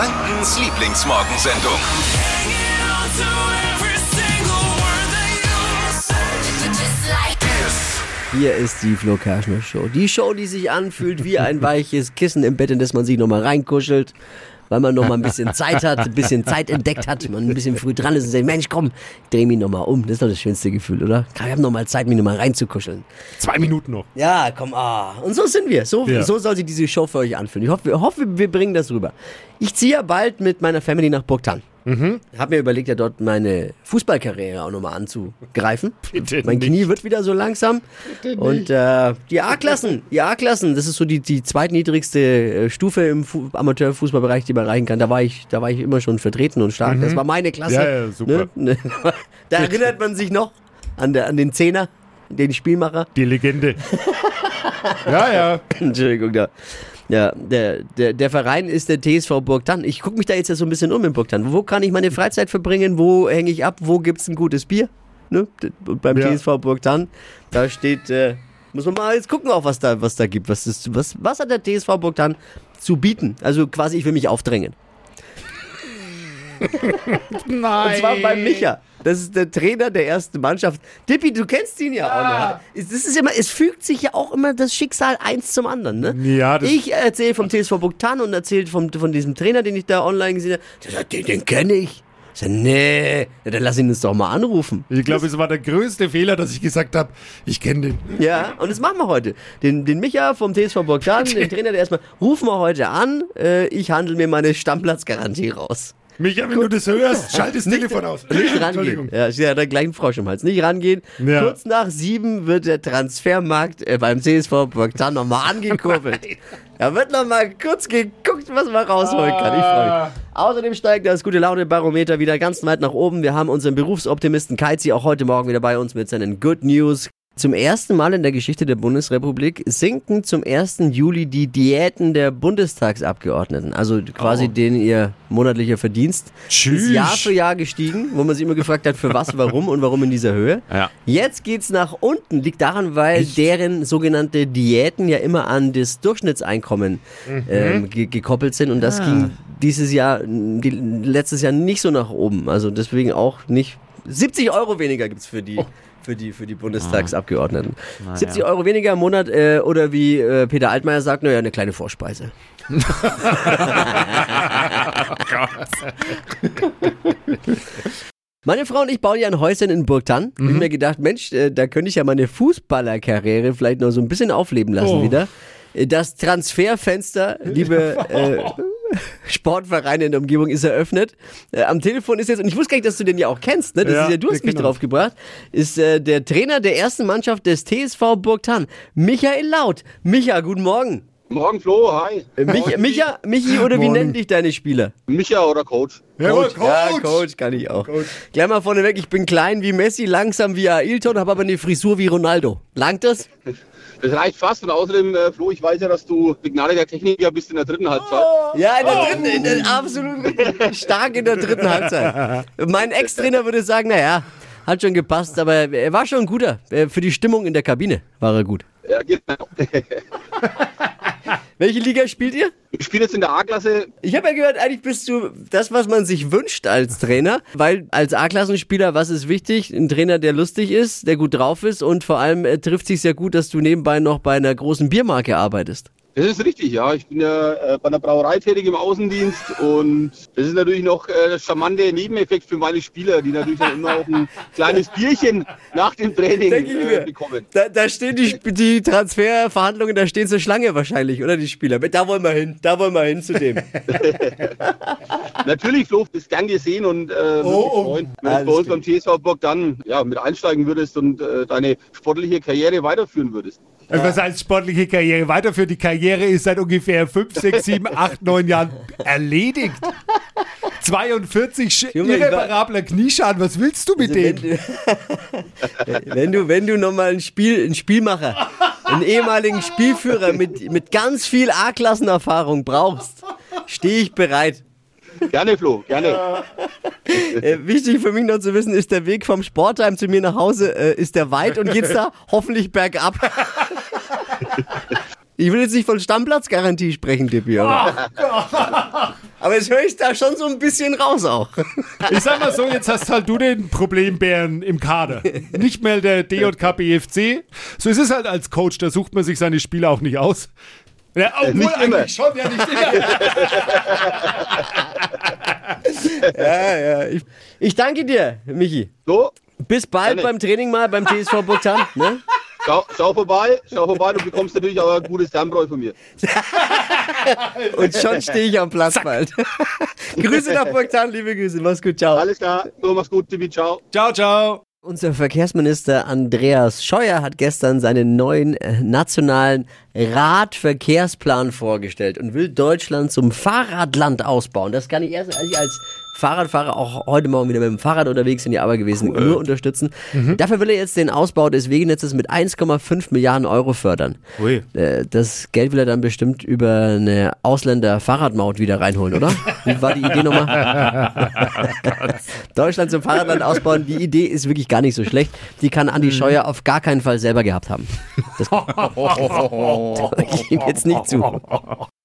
Frankens Lieblingsmorgensendung. Hier ist die Flo Kerschner Show. Die Show, die sich anfühlt wie ein weiches Kissen im Bett, in das man sich nochmal reinkuschelt, weil man nochmal ein bisschen Zeit hat, ein bisschen Zeit entdeckt hat, man ein bisschen früh dran ist und sagt, Mensch, komm, dreh mich nochmal um. Das ist doch das schönste Gefühl, oder? Ich habe nochmal Zeit, mich nochmal reinzukuscheln. Zwei Minuten noch. Ja, komm, ah. Und so sind wir. So, Ja. so soll sich diese Show für euch anfühlen. Ich hoffe, wir, hoffe, wir bringen das rüber. Ich ziehe ja bald mit meiner Family nach Burgtan. Mhm. Hab mir überlegt, ja dort meine Fußballkarriere auch nochmal anzugreifen. Bitte mein nicht. Knie wird wieder so langsam. Und äh, die A-Klassen, die A-Klassen, das ist so die, die zweitniedrigste äh, Stufe im Fu Amateurfußballbereich, die man erreichen kann. Da war ich, da war ich immer schon vertreten und stark. Das war meine Klasse. Mhm. Ja, ja, super. Ne? Da erinnert man sich noch an, der, an den Zehner, den Spielmacher. Die Legende. ja, ja. Entschuldigung, da. Ja, der, der, der Verein ist der TSV Burgtan. Ich gucke mich da jetzt ja so ein bisschen um in Burgtan. Wo kann ich meine Freizeit verbringen? Wo hänge ich ab? Wo gibt's ein gutes Bier? Ne? Und beim Ja. TSV Burgtan, da steht, äh, muss man mal jetzt gucken, auch was da, was da gibt. Was, ist, was, was hat der TSV Burgtan zu bieten? Also quasi, ich will mich aufdrängen. Nein. Und zwar bei Micha. Das ist der Trainer der ersten Mannschaft. Dippi, du kennst ihn ja auch noch. Es- Das ist immer, es fügt sich ja auch immer das Schicksal eins zum anderen. Ne? Ja, ich erzähle vom TSV Bogdan und erzähle von diesem Trainer, den ich da online gesehen habe. Der sagt, den, den kenne ich. Ich sag, nee, ja, dann lass ihn uns doch mal anrufen. Ich glaube, es war der größte Fehler, dass ich gesagt habe, ich kenne den. Ja, und das machen wir heute. Den, den Micha vom TSV Bogdan, den Trainer, der erstmal, rufen wir heute an. Äh, ich handle mir meine Stammplatzgarantie raus. Micha, wenn du das hörst, schalt das Telefon aus. Nicht rangehen. Entschuldigung. Ja, ja der gleichen Frosch im Hals. Nicht rangehen. Ja. Kurz nach sieben wird der Transfermarkt äh, beim CSV Burgtan nochmal angekurbelt. Da wird nochmal kurz geguckt, was man rausholen kann. Ich freue mich. Außerdem steigt das gute Laune-Barometer wieder ganz weit nach oben. Wir haben unseren Berufsoptimisten Keizi auch heute Morgen wieder bei uns mit seinen Good News. Zum ersten Mal in der Geschichte der Bundesrepublik sinken zum 1. Juli die Diäten der Bundestagsabgeordneten. Also quasi den ihr monatlicher Verdienst. Tschüss. Ist Jahr für Jahr gestiegen, wo man sich immer gefragt hat, für was, warum und warum in dieser Höhe. Ja. Jetzt geht's nach unten. Liegt daran, weil deren sogenannte Diäten ja immer an das Durchschnittseinkommen ähm, ge gekoppelt sind. Und das ging dieses Jahr, die, letztes Jahr nicht so nach oben. Also deswegen auch nicht. 70 Euro weniger gibt's für die. Für die, für die Bundestagsabgeordneten. 70 Euro weniger im Monat äh, oder wie äh, Peter Altmaier sagt, naja, eine kleine Vorspeise. Meine Frau und ich bauen ja ein Häuschen in Burgtan. Mhm. Ich mir gedacht, Mensch, äh, da könnte ich ja meine Fußballerkarriere vielleicht noch so ein bisschen aufleben lassen Oh. wieder. Äh, Das Transferfenster, liebe äh, Sportvereine in der Umgebung, ist eröffnet. Äh, am Telefon ist jetzt, und ich wusste gar nicht, dass du den ja auch kennst, ne? Das Ja, ist ja, du hast mich drauf gebracht, ist äh, der Trainer der ersten Mannschaft des TSV Burgtan, Michael Laut. Micha, guten Morgen. Morgen Flo, hi. Äh, Mich, Micha, Michi oder wie Morgen. nennen dich deine Spieler? Micha oder Coach? Jawohl, Coach. Ja, Coach kann ich auch. Gleich mal vorneweg, ich bin klein wie Messi, langsam wie Ailton, habe aber eine Frisur wie Ronaldo. Langt das? Das reicht fast und außerdem, äh, Flo, ich weiß ja, dass du begnadeter Techniker bist in der dritten Halbzeit. Ja, in der dritten, in der, absolut stark in der dritten Halbzeit. Mein Ex-Trainer würde sagen, naja, hat schon gepasst, aber er war schon ein guter. Äh, Für die Stimmung in der Kabine war er gut. Ja, genau. Welche Liga spielt ihr? Ich spiele jetzt in der A-Klasse. Ich habe ja gehört, eigentlich bist du das, was man sich wünscht als Trainer, weil als A-Klassenspieler, was ist wichtig? Ein Trainer, der lustig ist, der gut drauf ist und vor allem äh, trifft sich sehr gut, dass du nebenbei noch bei einer großen Biermarke arbeitest. Das ist richtig, ja. Ich bin ja äh, bei einer Brauerei tätig im Außendienst und das ist natürlich noch äh, der charmante Nebeneffekt für meine Spieler, die natürlich dann immer auch ein kleines Bierchen nach dem Training äh, bekommen. Da, da stehen die, die Transferverhandlungen, da stehen zur Schlange wahrscheinlich, oder die Spieler? Da wollen wir hin, da wollen wir hin zu dem. Natürlich, Flo, bist gern gesehen und äh, mich oh. freuen, wenn du bei uns beim TSV Burg dann ja, mit einsteigen würdest und äh, deine sportliche Karriere weiterführen würdest. Also Was heißt sportliche Karriere weiterführt? Die Karriere ist seit ungefähr 5, 6, 7, 8, 9 Jahren erledigt. 42 sch- Junge, irreparabler Knieschaden. Was willst du mit Also wenn, dem? du, wenn du, wenn du nochmal ein Spiel, einen Spielmacher, einen ehemaligen Spielführer mit, mit ganz viel A-Klassenerfahrung brauchst, stehe ich bereit. Gerne, Flo, gerne. Äh, wichtig für mich noch zu wissen, ist der Weg vom Sportheim zu mir nach Hause, äh, ist der weit und geht's da hoffentlich bergab. Ich will jetzt nicht von Stammplatzgarantie sprechen, Dippi, oder? Aber jetzt höre ich da schon so ein bisschen raus auch. Ich sag mal so, jetzt hast halt du den Problembären im Kader. Nicht mehr der DJK BFC. So ist es halt als Coach, da sucht man sich seine Spieler auch nicht aus. Ja, obwohl nicht immer. eigentlich schon, ja nicht immer. Ja, ja. Ich, ich danke dir, Michi. So, Bis bald Gerne. beim Training mal beim TSV Bogdan. Ne? schau, schau vorbei, schau vorbei, du bekommst natürlich auch ein gutes Darmbräu von mir. Und schon stehe ich am Platz bald. Grüße nach Bogdan, liebe Grüße. Mach's gut, ciao. Alles klar, so mach's gut, Tibi, ciao. Ciao, ciao. Unser Verkehrsminister Andreas Scheuer hat gestern seinen neuen äh, nationalen Radverkehrsplan vorgestellt und will Deutschland zum Fahrradland ausbauen. Das kann ich erst, als ich als Fahrradfahrer auch heute Morgen wieder mit dem Fahrrad unterwegs in die Arbeit gewesen, nur unterstützen. Dafür will er jetzt den Ausbau des Wegenetzes mit 1,5 Milliarden Euro fördern. Ui. Äh, Das Geld will er dann bestimmt über eine Ausländer-Fahrradmaut wieder reinholen, oder? Wie war die Idee nochmal? Deutschland zum Fahrradland ausbauen, die Idee ist wirklich gar nicht so schlecht. Die kann Andi Scheuer auf gar keinen Fall selber gehabt haben. Das ich ihm jetzt nicht zu.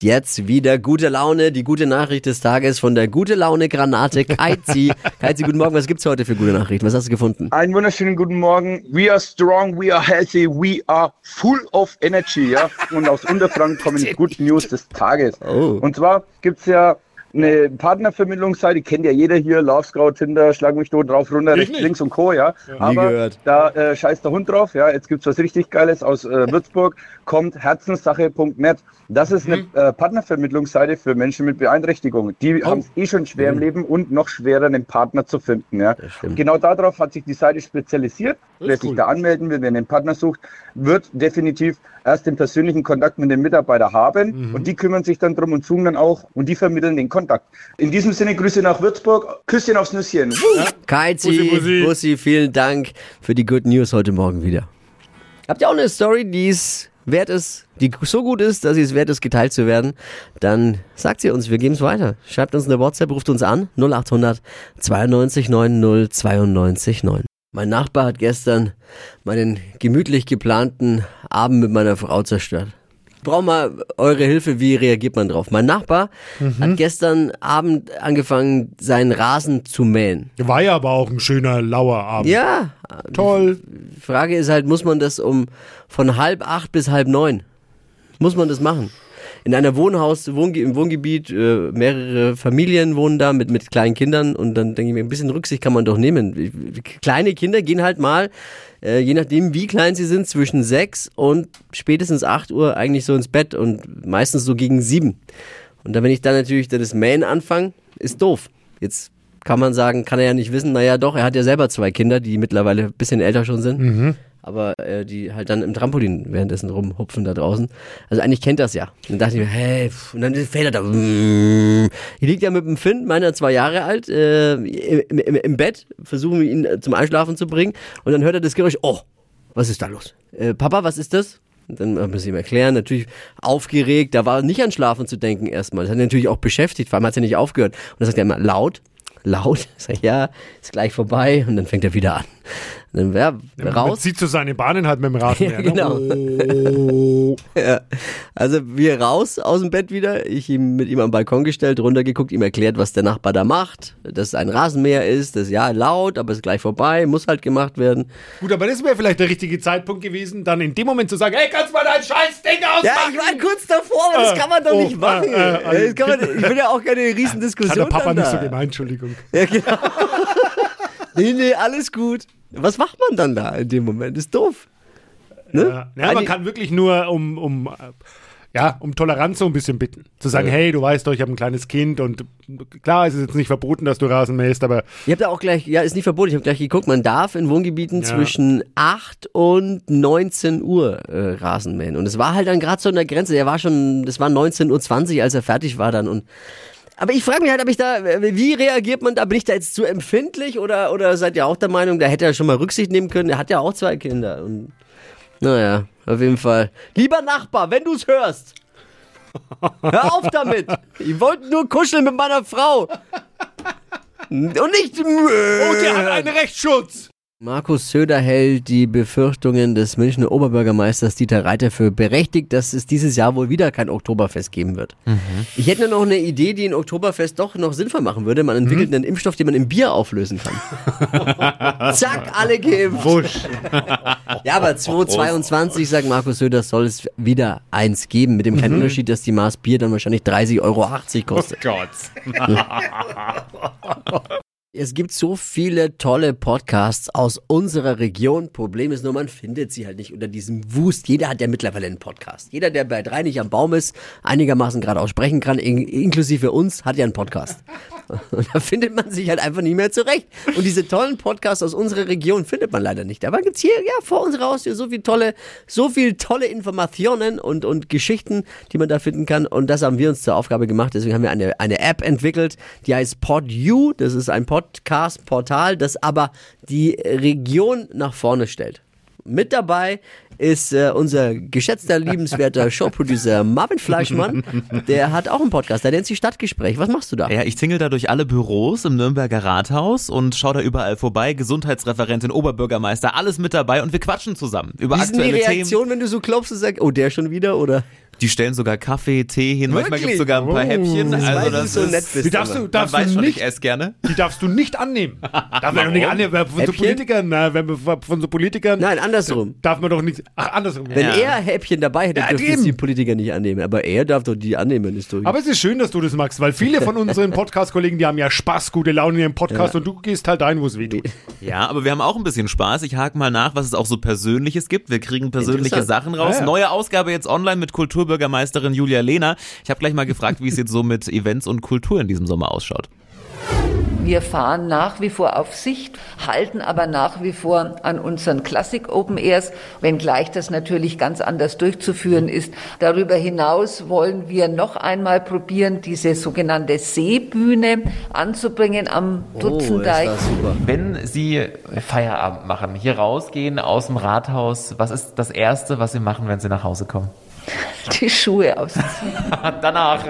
Jetzt wieder gute Laune, die gute Nachricht des Tages von der gute Laune Granate Kaizi. Kaizi, guten Morgen, was gibt's heute für gute Nachrichten? Was hast du gefunden? Einen wunderschönen guten Morgen. We are strong, we are healthy, we are full of energy. Ja? Und aus Unterfranken kommen die Good News des Tages. Oh. Und zwar gibt's ja eine Partnervermittlungsseite, kennt ja jeder hier, Love Scout, Tinder, Schlag mich tot, drauf, runter, Ich rechts, nicht. links und Co. Ja? Aber gehört. da äh, scheißt der Hund drauf. Ja? Jetzt gibt's was richtig Geiles aus äh, Würzburg. Kommt herzenssache.net. Das ist eine äh, Partnervermittlungsseite für Menschen mit Beeinträchtigungen. Die haben es eh schon schwer im Leben und noch schwerer, einen Partner zu finden. Ja? Genau darauf hat sich die Seite spezialisiert. Wer sich cool. da anmelden will, wer einen Partner sucht, wird definitiv erst den persönlichen Kontakt mit dem Mitarbeiter haben und die kümmern sich dann drum und suchen dann auch und die vermitteln den Kontakt. In diesem Sinne Grüße nach Würzburg, Küsschen aufs Nüsschen. Woo! Kaizi, Bussi, Bussi. Bussi, vielen Dank für die Good News heute Morgen wieder. Habt ihr auch eine Story, die es wert ist, die so gut ist, dass sie es wert ist, geteilt zu werden? Dann sagt sie uns, wir geben es weiter. Schreibt uns eine WhatsApp, ruft uns an, 0800 92 90 92 9. Mein Nachbar hat gestern meinen gemütlich geplanten Abend mit meiner Frau zerstört. Ich brauche mal eure Hilfe, wie reagiert man drauf? Mein Nachbar hat gestern Abend angefangen, seinen Rasen zu mähen. War ja aber auch ein schöner, lauer Abend. Ja, Toll. die Frage ist halt, muss man das um von halb acht bis halb neun? Muss man das machen? In einer Wohnhaus, Wohnge im Wohngebiet, äh, mehrere Familien wohnen da mit, mit kleinen Kindern und dann denke ich mir, ein bisschen Rücksicht kann man doch nehmen. Kleine Kinder gehen halt mal, äh, je nachdem wie klein sie sind, zwischen sechs und spätestens acht Uhr eigentlich so ins Bett und meistens so gegen sieben. Und dann, wenn ich dann natürlich das Mähen anfange, ist doof. Jetzt kann man sagen, kann er ja nicht wissen, naja doch, er hat ja selber zwei Kinder, die mittlerweile ein bisschen älter schon sind. Aber äh, die halt dann im Trampolin währenddessen rumhupfen da draußen. Also eigentlich kennt das ja. Und dann dachte ich mir, hey, pff, und dann fällt er da. Hier liegt ja mit dem Finn, meiner zwei Jahre alt, äh, im, im, im Bett, versuchen wir ihn äh, zum Einschlafen zu bringen. Und dann hört er das Geräusch, oh, was ist da los? Äh, Papa, was ist das? Dann muss ich ihm erklären, natürlich aufgeregt, da war nicht an Schlafen zu denken erstmal. Das hat ihn natürlich auch beschäftigt, vor allem hat es ja nicht aufgehört. Und dann sagt er immer laut, laut. Ich sag, ja, ist gleich vorbei. Und dann fängt er wieder an. Dann ja, Man raus. zieht so seine Bahnen halt mit dem Rasen. Ja, genau. Ja. Also wir raus aus dem Bett wieder. Ich ihm mit ihm am Balkon gestellt, runtergeguckt, ihm erklärt, was der Nachbar da macht. Dass es ein Rasenmäher ist, das ist ja laut, aber ist gleich vorbei, muss halt gemacht werden. Gut, aber das wäre vielleicht der richtige Zeitpunkt gewesen, dann in dem Moment zu sagen, hey, kannst du mal dein scheiß Ding ausmachen? Ja, ich war kurz davor, aber das Äh, kann man doch oh, nicht machen. äh, äh, kann man, ich will ja auch keine riesen Hat der Papa nicht da. so gemeint, Entschuldigung. Ja, genau. Nee, nee, alles gut. Was macht man dann da in dem Moment? Ist doof. Ne? Ja, ja, man kann wirklich nur um, um, ja, um Toleranz so ein bisschen bitten. Zu sagen, hey, du weißt doch, ich habe ein kleines Kind und klar, es ist jetzt nicht verboten, dass du Rasen mähst, aber Ihr habt ja auch gleich, ja, ist nicht verboten, ich habe gleich geguckt, man darf in Wohngebieten Ja. zwischen 8 und 19 Uhr äh, Rasen mähen. Und es war halt dann gerade so an der Grenze, er war schon, das war 19.20 Uhr, als er fertig war dann und aber ich frage mich halt, ob ich da, wie reagiert man da? Bin ich da jetzt zu empfindlich oder, oder seid ihr auch der Meinung, da hätte er schon mal Rücksicht nehmen können? Er hat ja auch zwei Kinder. Und, naja, auf jeden Fall. Lieber Nachbar, wenn du es hörst, hör auf damit. Ich wollte nur kuscheln mit meiner Frau. Und nicht. Oh, der hat einen Rechtsschutz! Markus Söder hält die Befürchtungen des Münchner Oberbürgermeisters Dieter Reiter für berechtigt, dass es dieses Jahr wohl wieder kein Oktoberfest geben wird. Ich hätte nur noch eine Idee, die ein Oktoberfest doch noch sinnvoll machen würde. Man entwickelt einen Impfstoff, den man im Bier auflösen kann. Zack, alle geimpft. Wusch. Ja, aber 2022, sagt Markus Söder, soll es wieder eins geben. Mit dem kleinen Unterschied, dass die Maß Bier dann wahrscheinlich 30,80 Euro kostet. Gott. Es gibt so viele tolle Podcasts aus unserer Region. Problem ist nur, man findet sie halt nicht unter diesem Wust. Jeder hat ja mittlerweile einen Podcast. Jeder, der bei drei nicht am Baum ist, einigermaßen gerade aussprechen kann, in, inklusive uns, hat ja einen Podcast. Und da findet man sich halt einfach nicht mehr zurecht. Und diese tollen Podcasts aus unserer Region findet man leider nicht. Aber gibt's hier ja vor unserer Haustür so viel tolle, so viel tolle Informationen und, und Geschichten, die man da finden kann. Und das haben wir uns zur Aufgabe gemacht. Deswegen haben wir eine, eine App entwickelt, die heißt PodU. Das ist ein Podcast-Portal, das aber die Region nach vorne stellt. Mit dabei ist äh, unser geschätzter, liebenswerter Showproducer Marvin Fleischmann. Der hat auch einen Podcast, der nennt sich Stadtgespräch. Was machst du da? Ja, ich tingel da durch alle Büros im Nürnberger Rathaus und schau da überall vorbei. Gesundheitsreferentin, Oberbürgermeister, alles mit dabei und wir quatschen zusammen über Wie ist denn die aktuelle Reaktion, Themen. wenn du so klopfst und sagst, oh, der schon wieder, oder? Die stellen sogar Kaffee, Tee hin. Manchmal Wirklich? gibt's sogar ein paar Häppchen. Das also das du so ist, nett bist. Die darfst du, darfst du schon, nicht, ich esse gerne. die darfst du nicht annehmen. Darf man doch nicht annehmen. Von so? Politikern, na, wenn man von so Politikern. Nein, andersrum. Darf man doch nicht. Ach, andersrum. Wenn Ja. er Häppchen dabei hätte, Ja, dürfte es die Politiker nicht annehmen. Aber er darf doch die annehmen, ist doch. Aber es ist schön, dass du das magst, weil viele von unseren Podcast-Kollegen, die haben ja Spaß, gute Laune in ihrem Podcast und du gehst halt dahin, wo es weh tut. Ja, aber wir haben auch ein bisschen Spaß. Ich hake mal nach, was es auch so Persönliches gibt. Wir kriegen persönliche. Sachen raus. Ja. Neue Ausgabe jetzt online mit Kulturbürgermeisterin Julia Lehner. Ich habe gleich mal gefragt, wie es jetzt so mit Events und Kultur in diesem Sommer ausschaut. Wir fahren nach wie vor auf Sicht, halten aber nach wie vor an unseren Classic Open Airs, wenngleich das natürlich ganz anders durchzuführen ist. Darüber hinaus wollen wir noch einmal probieren, diese sogenannte Seebühne anzubringen am oh, Dutzendeich. super. Wenn Sie Feierabend machen, hier rausgehen aus dem Rathaus, was ist das Erste, was Sie machen, wenn Sie nach Hause kommen? die Schuhe ausziehen. Danach.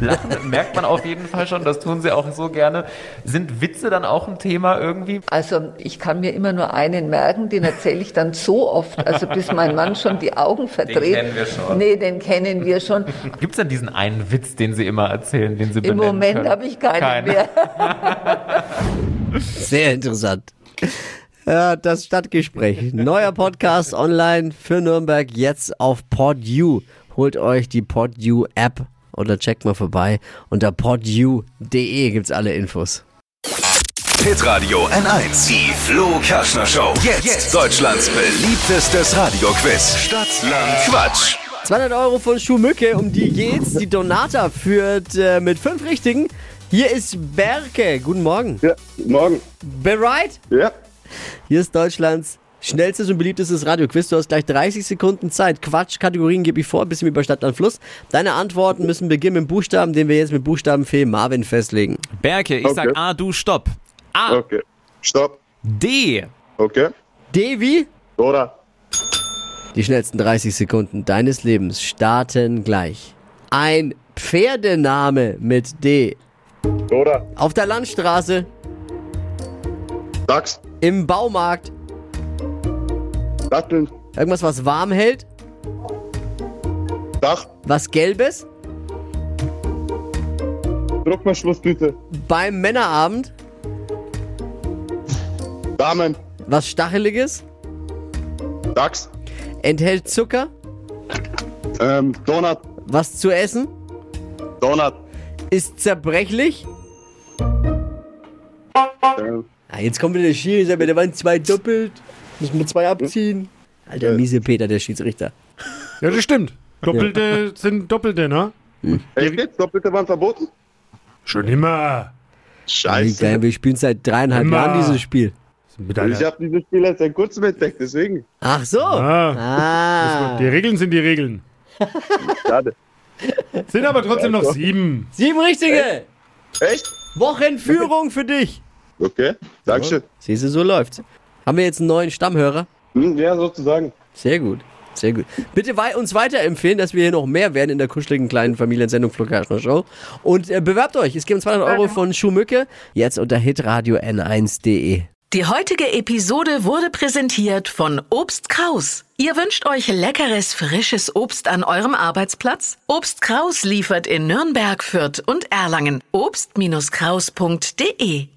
Lachen merkt man auf jeden Fall schon, das tun Sie auch so gerne. Sind Witze dann auch ein Thema irgendwie? Also ich kann mir immer nur einen merken, den erzähle ich dann so oft, also bis mein Mann schon die Augen verdreht. kennen wir schon. Nee, den kennen wir schon. Gibt es denn diesen einen Witz, den Sie immer erzählen, den Sie Im Moment habe ich keinen Keinen. mehr. Sehr interessant. Ja, das Stadtgespräch. Neuer Podcast online für Nürnberg jetzt auf PodU. Holt euch die PodU App oder checkt mal vorbei. Unter podu.de gibt's alle Infos. Hitradio N1. Die Flo Kerschner Show. Jetzt, Deutschlands beliebtestes Radioquiz. Stadt, Land, Quatsch. 200 Euro von Schuhmücke, um die geht's. Die Donata führt äh, mit fünf Richtigen. Hier ist Berke. Guten Morgen. Ja, morgen. Bereit? Ja. Hier ist Deutschlands schnellstes und beliebtestes Radioquiz. Du hast gleich 30 Sekunden Zeit. Quatsch, Kategorien gebe ich vor, ein bisschen über Stadt und Fluss. Deine Antworten müssen beginnen mit Buchstaben, den wir jetzt mit Buchstabenfee Marvin festlegen. Berke, ich sag Okay. A, du stopp. A, Okay. Stopp. D. Okay. Devi, Dora. die schnellsten 30 Sekunden deines Lebens starten gleich. Ein Pferdename mit D. Dora. Auf der Landstraße, Dachs. im Baumarkt, Datteln. irgendwas, was warm hält, Dach. was Gelbes, Druckverschlusstüte. beim Männerabend, Damen. was Stacheliges, Dachs. enthält Zucker, Ähm, Donut. was zu essen, Donut. ist zerbrechlich. Ähm, Ah, jetzt kommt wieder der Schiri, da waren zwei doppelt, müssen wir zwei abziehen. Alter, miese Peter, der Schiedsrichter. Ja, das stimmt. Doppelte sind Doppelte, ne? echt jetzt? Doppelte waren verboten? Schon immer. Scheiße. geil, wir spielen seit dreieinhalb Immer. Jahren dieses Spiel. Mit Ich habe dieses Spiel erst seit kurzem entdeckt, deswegen. Ach so. ah, Ah. die Regeln sind die Regeln. Schade. Sind aber trotzdem noch sieben. Sieben richtige. Echt? Wochenführung für dich. Okay. Dankeschön. Siehst du, so läuft's. Haben wir jetzt einen neuen Stammhörer? Hm, ja, sozusagen. Sehr gut. Sehr gut. Bitte wei uns weiterempfehlen, dass wir hier noch mehr werden in der kuscheligen kleinen Familiensendung Flo Kerschner Show. Und äh, bewerbt euch. Es gibt 200 Euro von Schuhmücke. Jetzt unter hitradio n1.de. Die heutige Episode wurde präsentiert von Obst Kraus. Ihr wünscht euch leckeres, frisches Obst an eurem Arbeitsplatz? Obst Kraus liefert in Nürnberg, Fürth und Erlangen. Obst-Kraus.de